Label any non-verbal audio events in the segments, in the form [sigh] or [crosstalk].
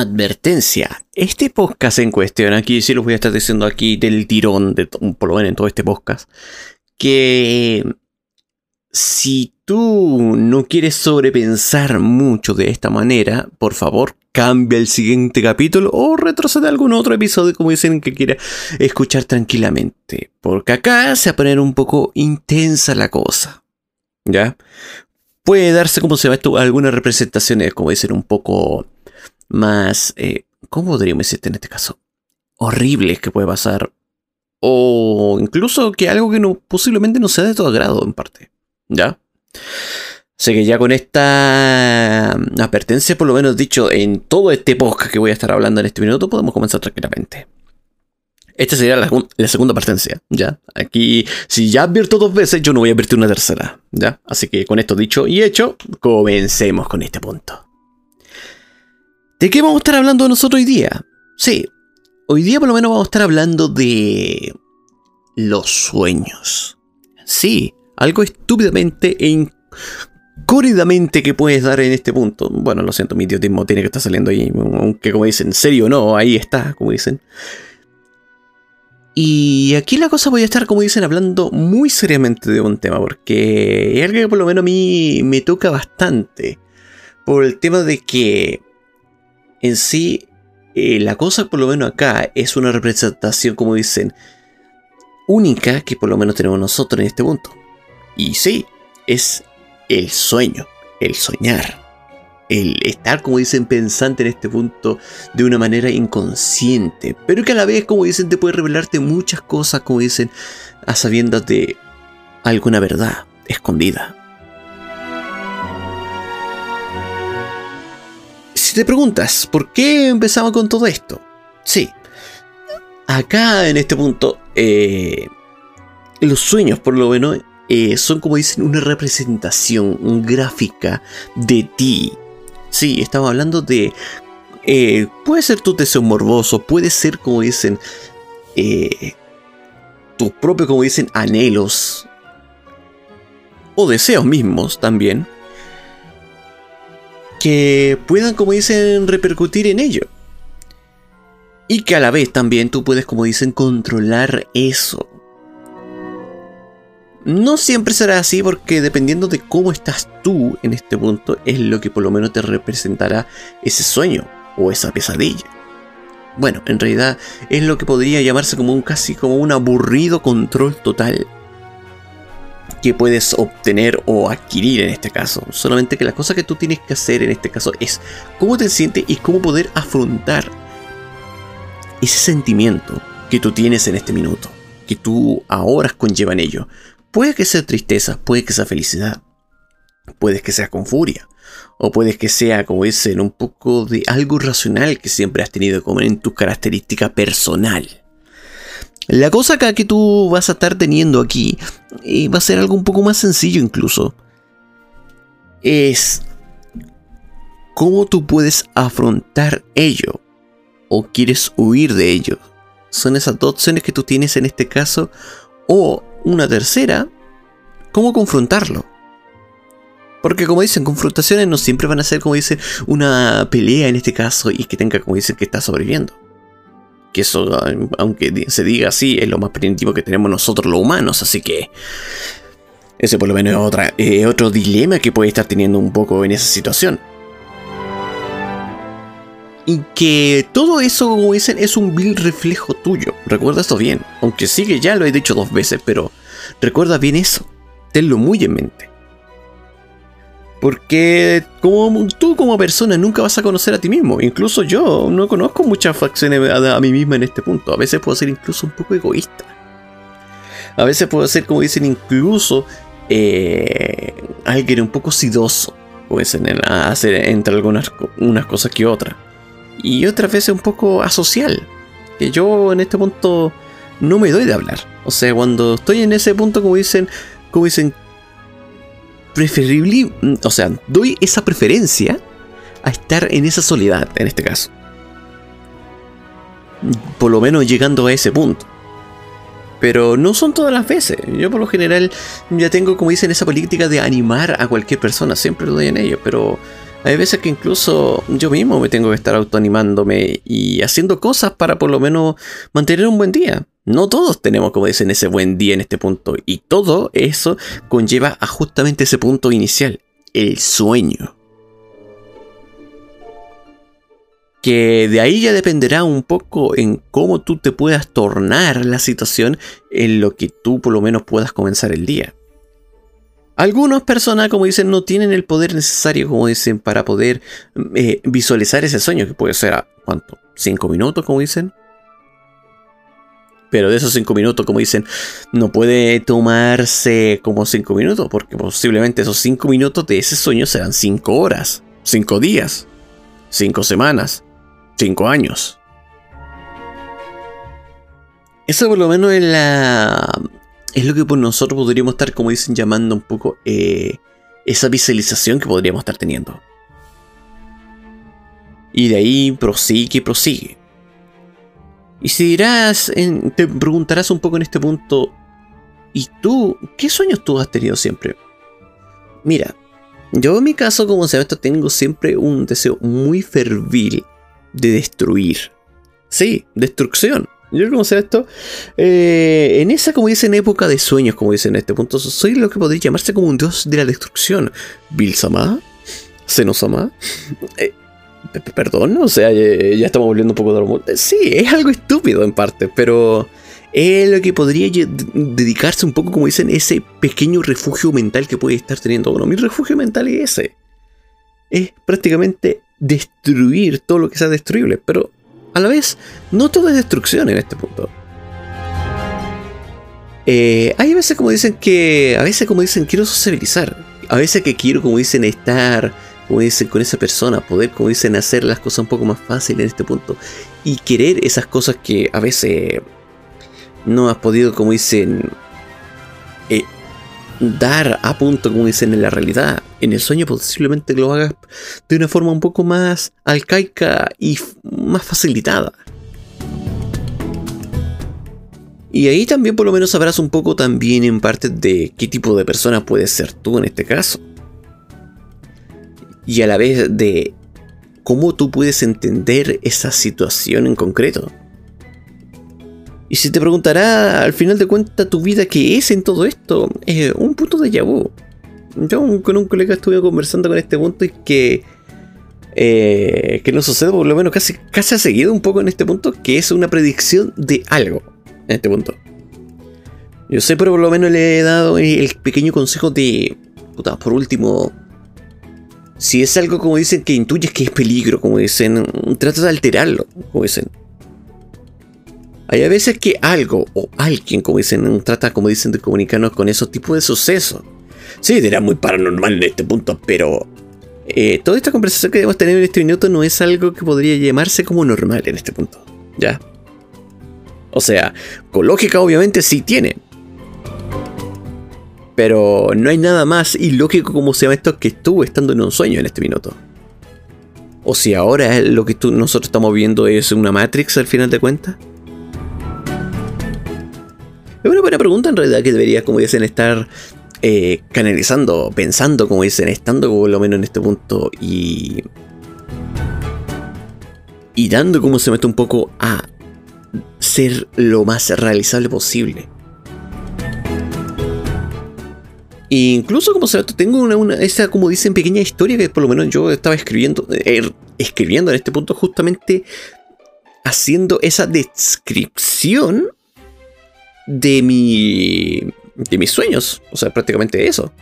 Advertencia. Este podcast en cuestión, aquí sí los voy a estar diciendo aquí del tirón, de, por lo menos en todo este podcast, que si tú no quieres sobrepensar mucho de esta manera, por favor, cambia el siguiente capítulo o retrocede algún otro episodio, como dicen que quiera escuchar tranquilamente. Porque acá se va a poner un poco intensa la cosa. ¿Ya? Puede darse, como se va esto, algunas representaciones, como dicen, un poco más, eh, ¿cómo podríamos decirte en este caso? Horribles que puede pasar. O incluso que algo que no, posiblemente no sea de todo agrado en parte. ¿Ya? Así que ya con esta advertencia, por lo menos dicho en todo este podcast que voy a estar hablando en este minuto, podemos comenzar tranquilamente. Esta sería la, la, segunda advertencia, ¿ya? Aquí, si ya advierto dos veces, yo no voy a advertir una tercera, ¿ya? Así que con esto dicho y hecho, comencemos con este punto. ¿De qué vamos a estar hablando nosotros hoy día? Sí, hoy día por lo menos vamos a estar hablando de los sueños. Sí, algo estúpidamente e incorridamente que puedes dar en este punto. Bueno, lo siento, mi idiotismo tiene que estar saliendo ahí, aunque como dicen, serio o no, ahí está, como dicen. Y aquí la cosa voy a estar, como dicen, hablando muy seriamente de un tema, porque es algo que por lo menos a mí me toca bastante. Por el tema de que en sí, eh, la cosa por lo menos acá es una representación, como dicen, única que por lo menos tenemos nosotros en este punto. Y sí, es el sueño, el soñar, el estar, como dicen, pensante en este punto de una manera inconsciente, pero que a la vez, como dicen, te puede revelarte muchas cosas, como dicen, a sabiendas de alguna verdad escondida. Te preguntas, ¿por qué empezamos con todo esto? Sí, acá en este punto, eh, los sueños por lo menos eh, son como dicen una representación gráfica de ti. Sí, estamos hablando de... Eh, puede ser tu deseo morboso, puede ser como dicen... tus propios, como dicen, anhelos. O deseos mismos también que puedan, como dicen, repercutir en ello. Y que a la vez también tú puedes, como dicen, controlar eso. No siempre será así porque dependiendo de cómo estás tú en este punto es lo que por lo menos te representará ese sueño o esa pesadilla. Bueno, en realidad es lo que podría llamarse como un casi como un aburrido control total que puedes obtener o adquirir en este caso. Solamente que la cosa que tú tienes que hacer en este caso es cómo te sientes y cómo poder afrontar ese sentimiento que tú tienes en este minuto, que tú ahora conlleva en ello. Puede que sea tristeza, puede que sea felicidad, puede que sea con furia, o puede que sea, como dicen, un poco de algo racional que siempre has tenido como en tu característica personal. La cosa acá que tú vas a estar teniendo aquí y va a ser algo un poco más sencillo incluso. Es cómo tú puedes afrontar ello o quieres huir de ello. Son esas dos opciones que tú tienes en este caso. O una tercera, cómo confrontarlo. Porque como dicen, confrontaciones no siempre van a ser, como dicen, una pelea en este caso y que tenga, como dicen, que está sobreviviendo que eso, aunque se diga así, es lo más primitivo que tenemos nosotros los humanos, así que Ese por lo menos es otra, eh, otro dilema que puede estar teniendo un poco en esa situación. Y que todo eso, es un vil reflejo tuyo. Recuerda esto bien. Aunque sí que ya lo he dicho dos veces, pero recuerda bien eso. Tenlo muy en mente. Porque como tú como persona nunca vas a conocer a ti mismo. Incluso yo no conozco muchas facciones a, mí misma en este punto. A veces puedo ser incluso un poco egoísta. A veces puedo ser, como dicen, incluso eh, alguien un poco sidoso. Puede hacer entre algunas unas cosas que otras. Y otras veces un poco asocial. Que yo en este punto no me doy de hablar. O sea, cuando estoy en ese punto, como dicen, como dicen, preferible, o sea, doy esa preferencia a estar en esa soledad, en este caso. Por lo menos llegando a ese punto. Pero no son todas las veces. Yo por lo general ya tengo, como dicen, esa política de animar a cualquier persona. Siempre lo doy en ello. Pero hay veces que incluso yo mismo me tengo que estar autoanimándome y haciendo cosas para por lo menos mantener un buen día. No todos tenemos, como dicen, ese buen día en este punto. Y todo eso conlleva a justamente ese punto inicial, el sueño. Que de ahí ya dependerá un poco en cómo tú te puedas tornar la situación en lo que tú por lo menos puedas comenzar el día. Algunas personas, como dicen, no tienen el poder necesario, como dicen, para poder eh, visualizar ese sueño, que puede ser a, ¿cuánto? ¿Cinco minutos, como dicen? Pero de esos 5 minutos, como dicen, no puede tomarse como 5 minutos, porque posiblemente esos 5 minutos de ese sueño serán 5 horas, 5 días, 5 semanas, 5 años. Eso por lo menos es la. Es lo que por nosotros podríamos estar, como dicen, llamando un poco eh, esa visualización que podríamos estar teniendo. Y de ahí prosigue y prosigue. Y si dirás, te preguntarás un poco en este punto, ¿y tú qué sueños tú has tenido siempre? Mira, yo en mi caso como se esto tengo siempre un deseo muy fervil de destruir. Sí, destrucción. Yo como esto, eh, en esa como dicen época de sueños, como dicen en este punto, soy lo que podría llamarse como un dios de la destrucción. Bilsama, Senosama, eh, Perdón, o sea, ya, estamos volviendo un poco de Sí, es algo estúpido en parte, pero es lo que podría dedicarse un poco, como dicen, ese pequeño refugio mental que puede estar teniendo uno. Mi refugio mental es ese. Es prácticamente destruir todo lo que sea destruible, pero a la vez, no todo es destrucción en este punto. Eh, hay veces como dicen que, a veces como dicen, quiero sociabilizar. A veces que quiero, como dicen, estar como dicen, con esa persona, poder, como dicen, hacer las cosas un poco más fáciles en este punto. Y querer esas cosas que a veces no has podido, como dicen, eh, dar a punto, como dicen, en la realidad. En el sueño posiblemente lo hagas de una forma un poco más alcaica y más facilitada. Y ahí también por lo menos sabrás un poco también en parte de qué tipo de persona puedes ser tú en este caso y a la vez de cómo tú puedes entender esa situación en concreto. Y si te preguntará al final de cuentas tu vida qué es en todo esto, es un punto de vu. Yo con un colega estuve conversando con este punto y que eh, que no sucede por lo menos casi, casi ha seguido un poco en este punto, que es una predicción de algo en este punto. Yo sé, pero por lo menos le he dado el pequeño consejo de, puta, por último, si es algo como dicen que intuyes que es peligro, como dicen, trata de alterarlo, como dicen. Hay a veces que algo o alguien, como dicen, trata, como dicen, de comunicarnos con esos tipos de sucesos. Sí, era muy paranormal en este punto, pero eh, toda esta conversación que debemos tener en este minuto no es algo que podría llamarse como normal en este punto. ¿Ya? O sea, con lógica obviamente sí tiene, pero no hay nada más ilógico como se llama esto que estuvo estando en un sueño en este minuto. O si ahora lo que nosotros estamos viendo es una Matrix al final de cuentas. Es una buena pregunta en realidad que debería, como dicen, estar eh, canalizando, pensando, como dicen, estando por lo menos en este punto y. Y dando como se mete un poco a ser lo más realizable posible. Incluso como se tengo una, esa, como dicen, pequeña historia que por lo menos yo estaba escribiendo, eh, escribiendo en este punto justamente haciendo esa descripción de mi de mis sueños, o sea, prácticamente eso.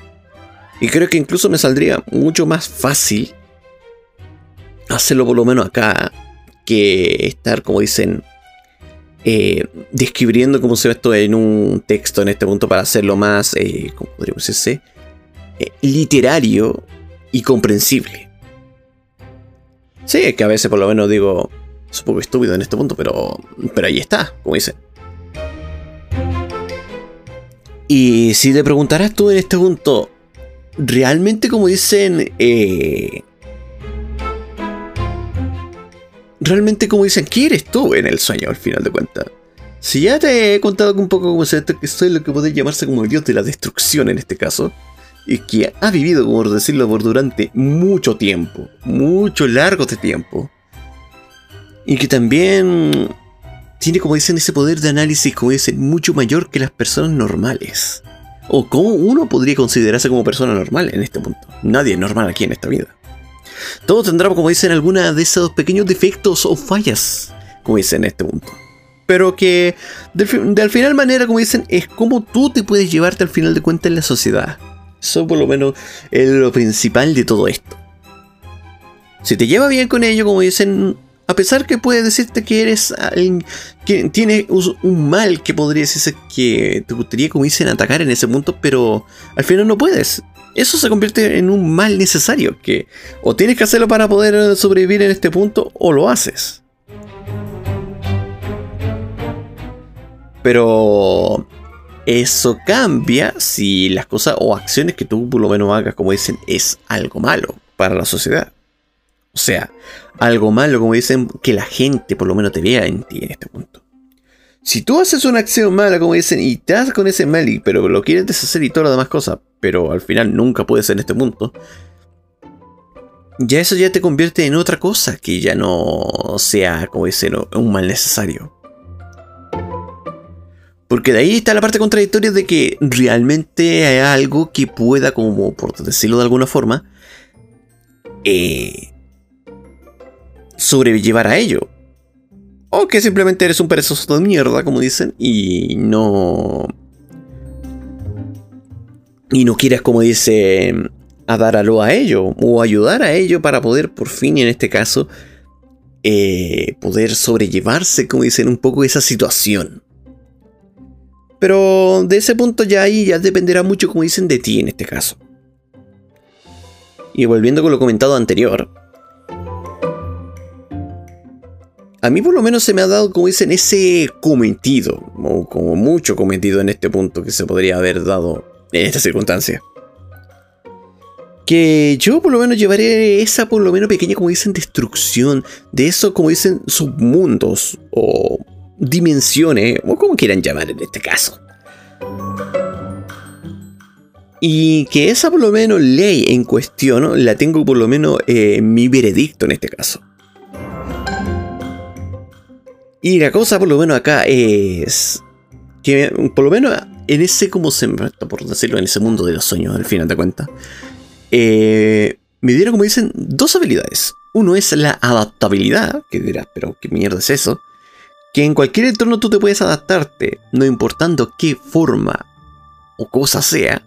Y creo que incluso me saldría mucho más fácil hacerlo por lo menos acá que estar, como dicen, eh, describiendo cómo se ve esto en un texto en este punto para hacerlo más, eh, ¿cómo podríamos decirse? Eh, literario y comprensible. Sí, es que a veces por lo menos digo, es un poco estúpido en este punto, pero, pero ahí está, como dicen. Y si te preguntarás tú en este punto, ¿realmente como dicen, eh, realmente como dicen, ¿qué eres tú en el sueño al final de cuentas? Si ya te he contado un poco como se que soy lo que puede llamarse como el dios de la destrucción en este caso, y que ha vivido, como decirlo, por durante mucho tiempo, mucho largo de tiempo, y que también tiene, como dicen, ese poder de análisis, como dicen, mucho mayor que las personas normales. O cómo uno podría considerarse como persona normal en este punto. Nadie es normal aquí en esta vida. Todo tendrá, como dicen, alguna de esos pequeños defectos o fallas, como dicen en este punto. Pero que de, al final manera, como dicen, es como tú te puedes llevarte al final de cuentas en la sociedad. Eso por lo menos es lo principal de todo esto. Si te lleva bien con ello, como dicen, a pesar que puede decirte que eres alguien que tiene un mal que podría decirse que te gustaría, como dicen, atacar en ese punto, pero al final no puedes eso se convierte en un mal necesario, que o tienes que hacerlo para poder sobrevivir en este punto o lo haces. Pero eso cambia si las cosas o acciones que tú por lo menos hagas, como dicen, es algo malo para la sociedad. O sea, algo malo, como dicen, que la gente por lo menos te vea en ti en este punto. Si tú haces una acción mala, como dicen, y te das con ese mal, pero lo quieres deshacer y todas las demás cosas, pero al final nunca puedes en este punto, ya eso ya te convierte en otra cosa que ya no sea, como dicen, un mal necesario. Porque de ahí está la parte contradictoria de que realmente hay algo que pueda, como por decirlo de alguna forma, eh, sobrellevar a ello. O que simplemente eres un perezoso de mierda, como dicen, y no. Y no quieras, como dice, a dar algo a ello, o ayudar a ello para poder, por fin, en este caso, eh, poder sobrellevarse, como dicen, un poco esa situación. Pero de ese punto ya ahí ya dependerá mucho, como dicen, de ti en este caso. Y volviendo con lo comentado anterior, a mí por lo menos se me ha dado, como dicen, ese cometido, o como mucho cometido en este punto que se podría haber dado en esta circunstancia. Que yo por lo menos llevaré esa por lo menos pequeña, como dicen, destrucción de eso, como dicen, submundos o dimensiones, o como quieran llamar en este caso. Y que esa por lo menos ley en cuestión la tengo por lo menos en eh, mi veredicto en este caso. Y la cosa por lo menos acá es que por lo menos en ese como se por decirlo en ese mundo de los sueños al final de cuentas eh, me dieron como dicen dos habilidades. Uno es la adaptabilidad que dirás pero qué mierda es eso que en cualquier entorno tú te puedes adaptarte no importando qué forma o cosa sea.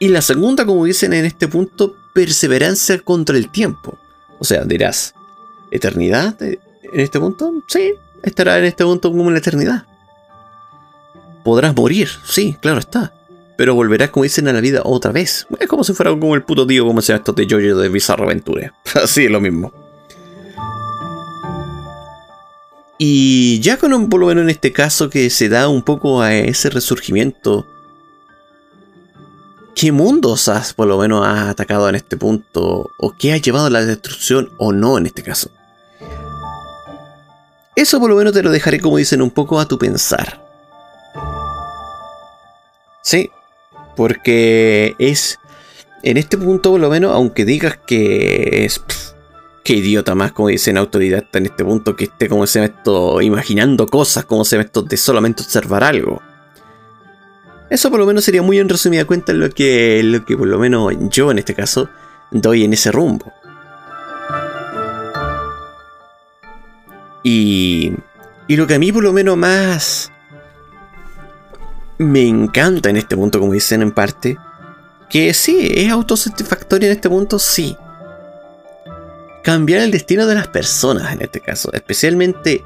Y la segunda como dicen en este punto perseverancia contra el tiempo. O sea dirás eternidad en este punto? Sí, estará en este punto como en la eternidad. Podrás morir, sí, claro está. Pero volverás, como dicen, a la vida otra vez. Es como si fuera como el puto tío, como sea esto de Jojo de Bizarro Aventure. [laughs] Así es lo mismo. Y ya con por lo menos en este caso que se da un poco a ese resurgimiento. ¿Qué mundos has por lo menos has atacado en este punto? ¿O qué ha llevado a la destrucción o no en este caso? Eso por lo menos te lo dejaré, como dicen, un poco a tu pensar. Sí, porque es. En este punto, por lo menos, aunque digas que es. qué idiota más, como dicen autoridad en este punto, que esté como se esto imaginando cosas, como se esto de solamente observar algo. Eso por lo menos sería muy en resumida cuenta lo que, lo que por lo menos yo en este caso doy en ese rumbo. Y, y lo que a mí por lo menos más me encanta en este punto, como dicen en parte, que sí, es autosatisfactorio en este punto, sí. Cambiar el destino de las personas en este caso, especialmente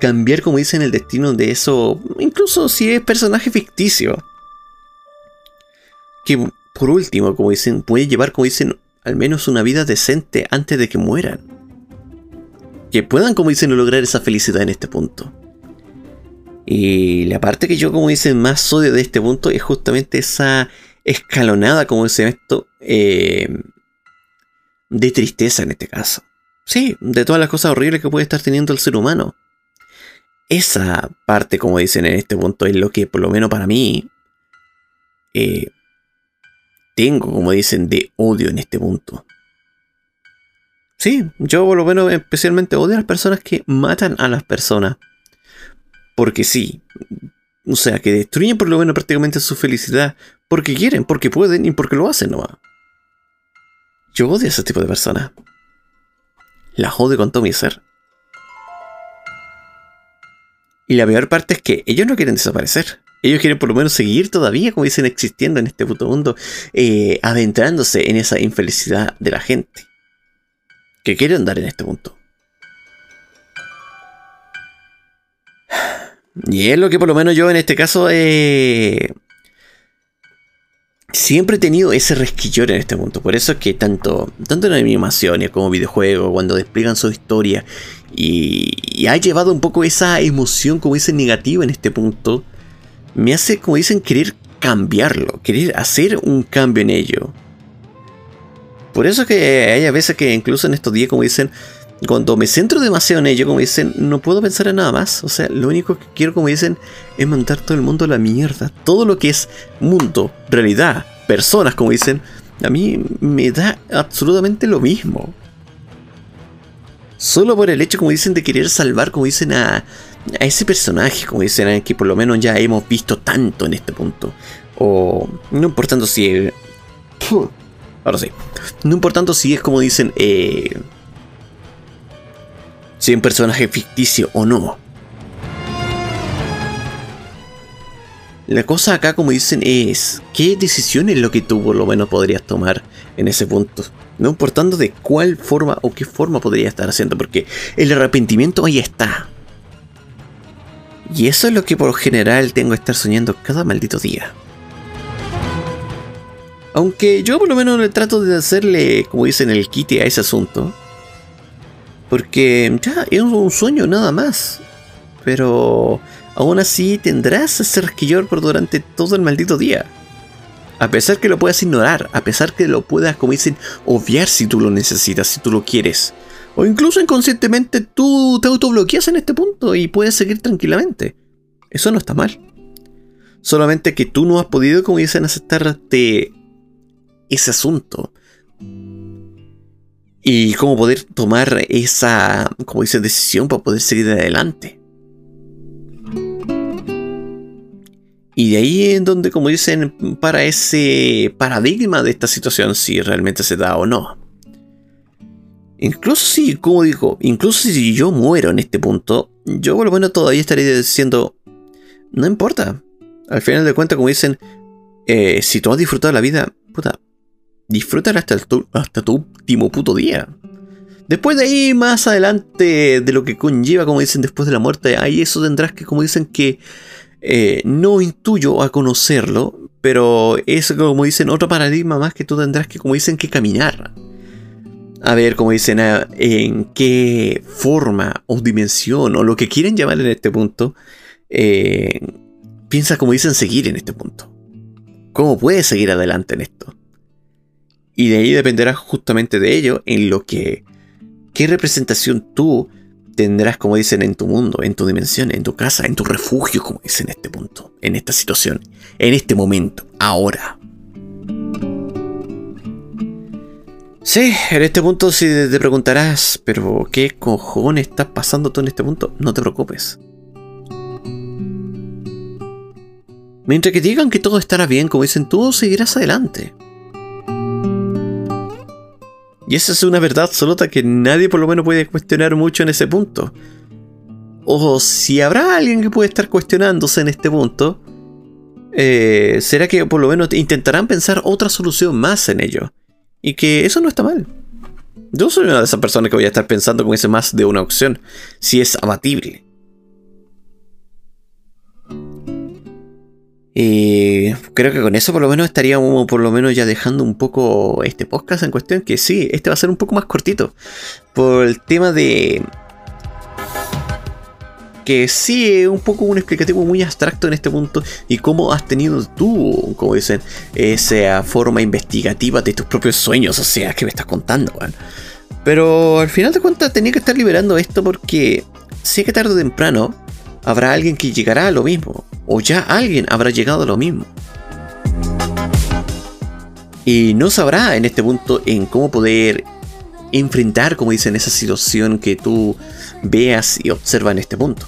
cambiar, como dicen, el destino de eso, incluso si es personaje ficticio. Que por último, como dicen, puede llevar, como dicen, al menos una vida decente antes de que mueran. Que puedan, como dicen, lograr esa felicidad en este punto. Y la parte que yo, como dicen, más odio de este punto es justamente esa escalonada, como dicen esto, eh, de tristeza en este caso. Sí, de todas las cosas horribles que puede estar teniendo el ser humano. Esa parte, como dicen en este punto, es lo que por lo menos para mí eh, tengo, como dicen, de odio en este punto. Sí, yo por lo menos especialmente odio a las personas que matan a las personas. Porque sí. O sea, que destruyen por lo menos prácticamente su felicidad. Porque quieren, porque pueden y porque lo hacen nomás. Yo odio a ese tipo de personas. La odio con todo mi ser. Y la peor parte es que ellos no quieren desaparecer. Ellos quieren por lo menos seguir todavía, como dicen, existiendo en este puto mundo, eh, adentrándose en esa infelicidad de la gente. Que quieren dar en este punto. Y es lo que por lo menos yo en este caso eh, siempre he tenido ese resquillor en este punto. Por eso es que tanto, tanto en animaciones como videojuegos, cuando despliegan su historia y, y, ha llevado un poco esa emoción, como dicen, negativa en este punto, me hace, como dicen, querer cambiarlo, querer hacer un cambio en ello. Por eso que hay a veces que incluso en estos días, como dicen, cuando me centro demasiado en ello, como dicen, no puedo pensar en nada más. O sea, lo único que quiero, como dicen, es mandar todo el mundo a la mierda. Todo lo que es mundo, realidad, personas, como dicen, a mí me da absolutamente lo mismo. Solo por el hecho, como dicen, de querer salvar, como dicen, a, a ese personaje, como dicen, que por lo menos ya hemos visto tanto en este punto. O no importando si... ahora sí. No importando si es como dicen... Eh, si un personaje ficticio o no. La cosa acá, como dicen, es qué decisión es lo que tú por lo menos podrías tomar en ese punto. No importando de cuál forma o qué forma podría estar haciendo, porque el arrepentimiento ahí está. Y eso es lo que por general tengo que estar soñando cada maldito día. Aunque yo por lo menos le trato de hacerle, como dicen, el quite a ese asunto. Porque ya es un sueño nada más. Pero aún así tendrás ese rasquillor por durante todo el maldito día. A pesar que lo puedas ignorar, a pesar que lo puedas, como dicen, obviar si tú lo necesitas, si tú lo quieres. O incluso inconscientemente tú te autobloqueas en este punto y puedes seguir tranquilamente. Eso no está mal. Solamente que tú no has podido, como dicen, aceptarte ese asunto y cómo poder tomar esa, como dice, decisión para poder seguir adelante. Y de ahí en donde, como dicen, para ese paradigma de esta situación, si realmente se da o no. Incluso si, como digo, incluso si yo muero en este punto, yo por lo menos todavía estaría diciendo, no importa. Al final de cuentas, como dicen, eh, si tú has disfrutado la vida, puta, disfrutar hasta, tu, hasta tu último puto día. Después de ahí, más adelante, de lo que conlleva, como dicen, después de la muerte, ahí eso tendrás que, como dicen, que eh, no intuyo a conocerlo, pero es como dicen, otro paradigma más que tú tendrás que, como dicen, que caminar. A ver, como dicen, en qué forma o dimensión o lo que quieren llamar en este punto, eh, piensa, como dicen, seguir en este punto. ¿Cómo puedes seguir adelante en esto? Y de ahí dependerá justamente de ello en lo que, qué representación tú tendrás, como dicen, en tu mundo, en tu dimensión, en tu casa, en tu refugio, como dicen en este punto, en esta situación, en este momento, ahora. Sí, en este punto si te preguntarás, pero ¿qué cojones está pasando tú en este punto? No te preocupes. Mientras que digan que todo estará bien, como dicen, tú seguirás adelante. Y esa es una verdad absoluta que nadie por lo menos puede cuestionar mucho en ese punto. O si habrá alguien que puede estar cuestionándose en este punto, eh, será que por lo menos intentarán pensar otra solución más en ello. Y que eso no está mal. Yo soy una de esas personas que voy a estar pensando con ese más de una opción, si es abatible. Y creo que con eso por lo menos estaríamos por lo menos ya dejando un poco este podcast en cuestión, que sí, este va a ser un poco más cortito. Por el tema de... Que sí, es un poco un explicativo muy abstracto en este punto y cómo has tenido tú, como dicen, esa forma investigativa de tus propios sueños, o sea, que me estás contando, Pero al final de cuentas tenía que estar liberando esto porque sé que tarde o temprano habrá alguien que llegará a lo mismo, o ya alguien habrá llegado a lo mismo. Y no sabrá en este punto en cómo poder enfrentar, como dicen, esa situación que tú veas y observas en este punto.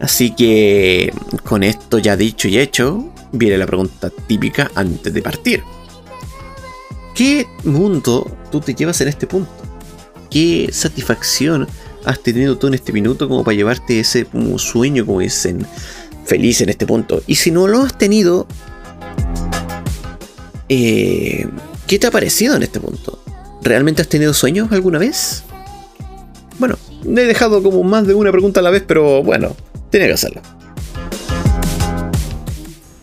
Así que con esto ya dicho y hecho, viene la pregunta típica antes de partir. ¿Qué mundo tú te llevas en este punto? ¿Qué satisfacción has tenido tú en este minuto como para llevarte ese sueño, como dicen, feliz en este punto. Y si no lo has tenido, eh, ¿qué te ha parecido en este punto? ¿Realmente has tenido sueños alguna vez? Bueno, he dejado como más de una pregunta a la vez, pero bueno, tenía que hacerlo.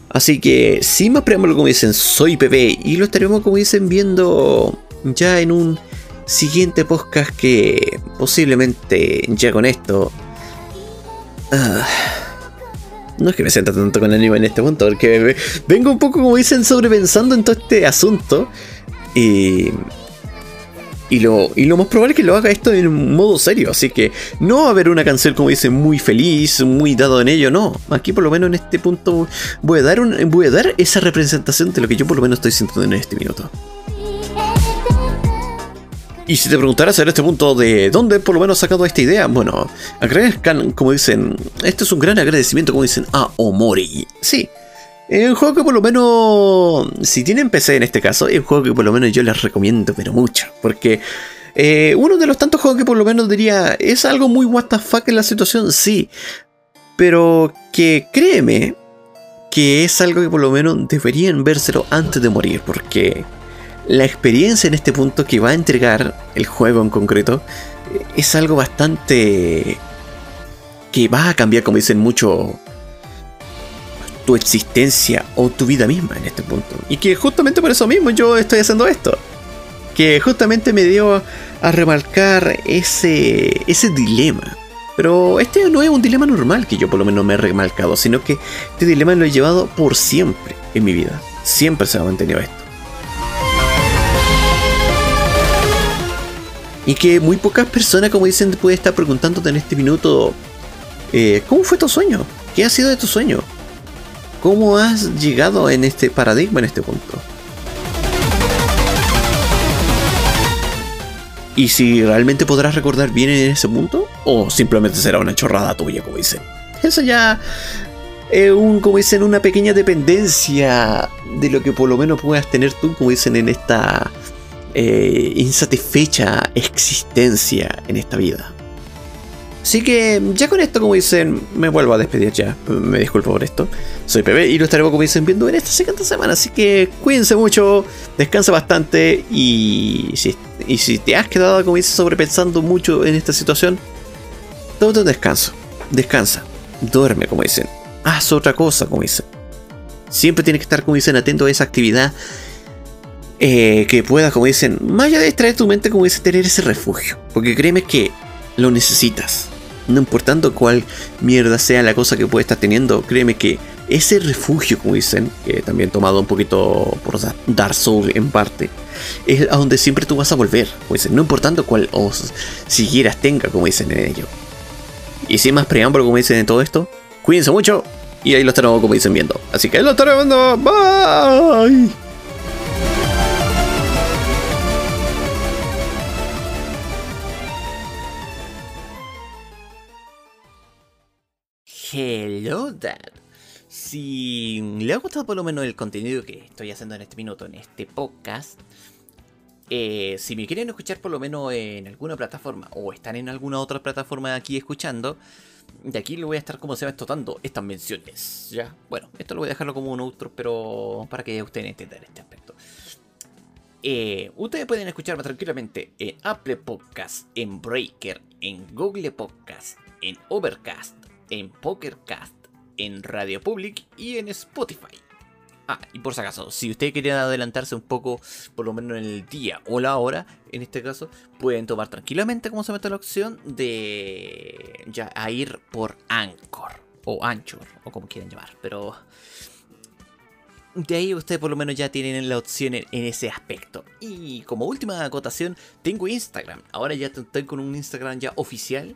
Así que, sin más preámbulo, como dicen, soy Pepe y lo estaremos, como dicen, viendo ya en un siguiente podcast que posiblemente ya con esto... Ah, no es que me sienta tanto con anime en este punto, porque vengo un poco, como dicen, sobrepensando en todo este asunto. Y, y, lo, y lo más probable es que lo haga esto en modo serio. Así que no va a haber una canción, como dicen, muy feliz, muy dado en ello. No, aquí por lo menos en este punto voy a dar, voy a dar esa representación de lo que yo por lo menos estoy sintiendo en este minuto. Y si te preguntaras en este punto de dónde por lo menos sacado esta idea, bueno, agradezcan, como dicen, este es un gran agradecimiento, como dicen, a Omori. Sí, es un juego que por lo menos, si tienen PC en este caso, es un juego que por lo menos yo les recomiendo, pero mucho, porque eh, uno de los tantos juegos que por lo menos diría, es algo muy fuck en la situación, sí, pero que créeme que es algo que por lo menos deberían vérselo antes de morir, porque la experiencia en este punto que va a entregar el juego en concreto eh, es algo bastante que va a cambiar, como dicen mucho, tu existencia o tu vida misma en este punto. Y que justamente por eso mismo yo estoy haciendo esto. Que justamente me dio a remarcar ese, ese dilema. Pero este no es un dilema normal que yo por lo menos me he remarcado, sino que este dilema lo he llevado por siempre en mi vida. Siempre se ha mantenido esto. Y que muy pocas personas, como dicen, pueden estar preguntándote en este minuto, eh, ¿cómo fue tu sueño? ¿Qué ha sido de tu sueño? ¿Cómo has llegado en este paradigma, en este punto? Y si realmente podrás recordar bien en ese punto, o simplemente será una chorrada tuya, como dicen. Eso ya es un, como dicen, una pequeña dependencia de lo que por lo menos puedas tener tú, como dicen, en esta eh, insatisfecha existencia en esta vida. Así que ya con esto, como dicen, me vuelvo a despedir ya. Me disculpo por esto. Soy Pepe y lo estaremos, como dicen, viendo en esta segunda semana. Así que cuídense mucho, descansa bastante y si, si te has quedado, como dicen, sobrepensando mucho en esta situación, tómate un descanso. Descansa. Duerme, como dicen. Haz otra cosa, como dicen. Siempre tienes que estar, como dicen, atento a esa actividad eh, que puedas, como dicen, más allá de distraer tu mente, como dicen, tener ese refugio. Porque créeme que lo necesitas. No importando cuál mierda sea la cosa que puedas estar teniendo, créeme que ese refugio, como dicen, que también tomado un poquito por Dark Souls en parte, es a donde siempre tú vas a volver, como dicen, no importando cuál o siquiera tenga, como dicen en ello. Y sin más preámbulo, como dicen en todo esto, cuídense mucho y ahí lo estaremos, como dicen, viendo. Así que ahí lo estaremos viendo. Bye. Hello Dad. Si le ha gustado por lo menos el contenido que estoy haciendo en este minuto, en este podcast, eh, si me quieren escuchar por lo menos en alguna plataforma o están en alguna otra plataforma aquí escuchando, de aquí le voy a estar como se va explotando estas menciones. Ya, bueno, esto lo voy a dejarlo como un outro, pero para que ustedes entiendan este aspecto. Eh, ustedes pueden escucharme tranquilamente en Apple Podcast, en Breaker, en Google Podcast, en Overcast, en Pokercast, en Radio Public y en Spotify. Ah, y por si acaso, si ustedes quieren adelantarse un poco, por lo menos en el día o la hora, en este caso, pueden tomar tranquilamente como se mete la opción de ya a ir por Anchor o Anchor o como quieran llamar, pero de ahí ustedes por lo menos ya tienen la opción en, ese aspecto. Y como última acotación, tengo Instagram. Ahora ya estoy con un Instagram ya oficial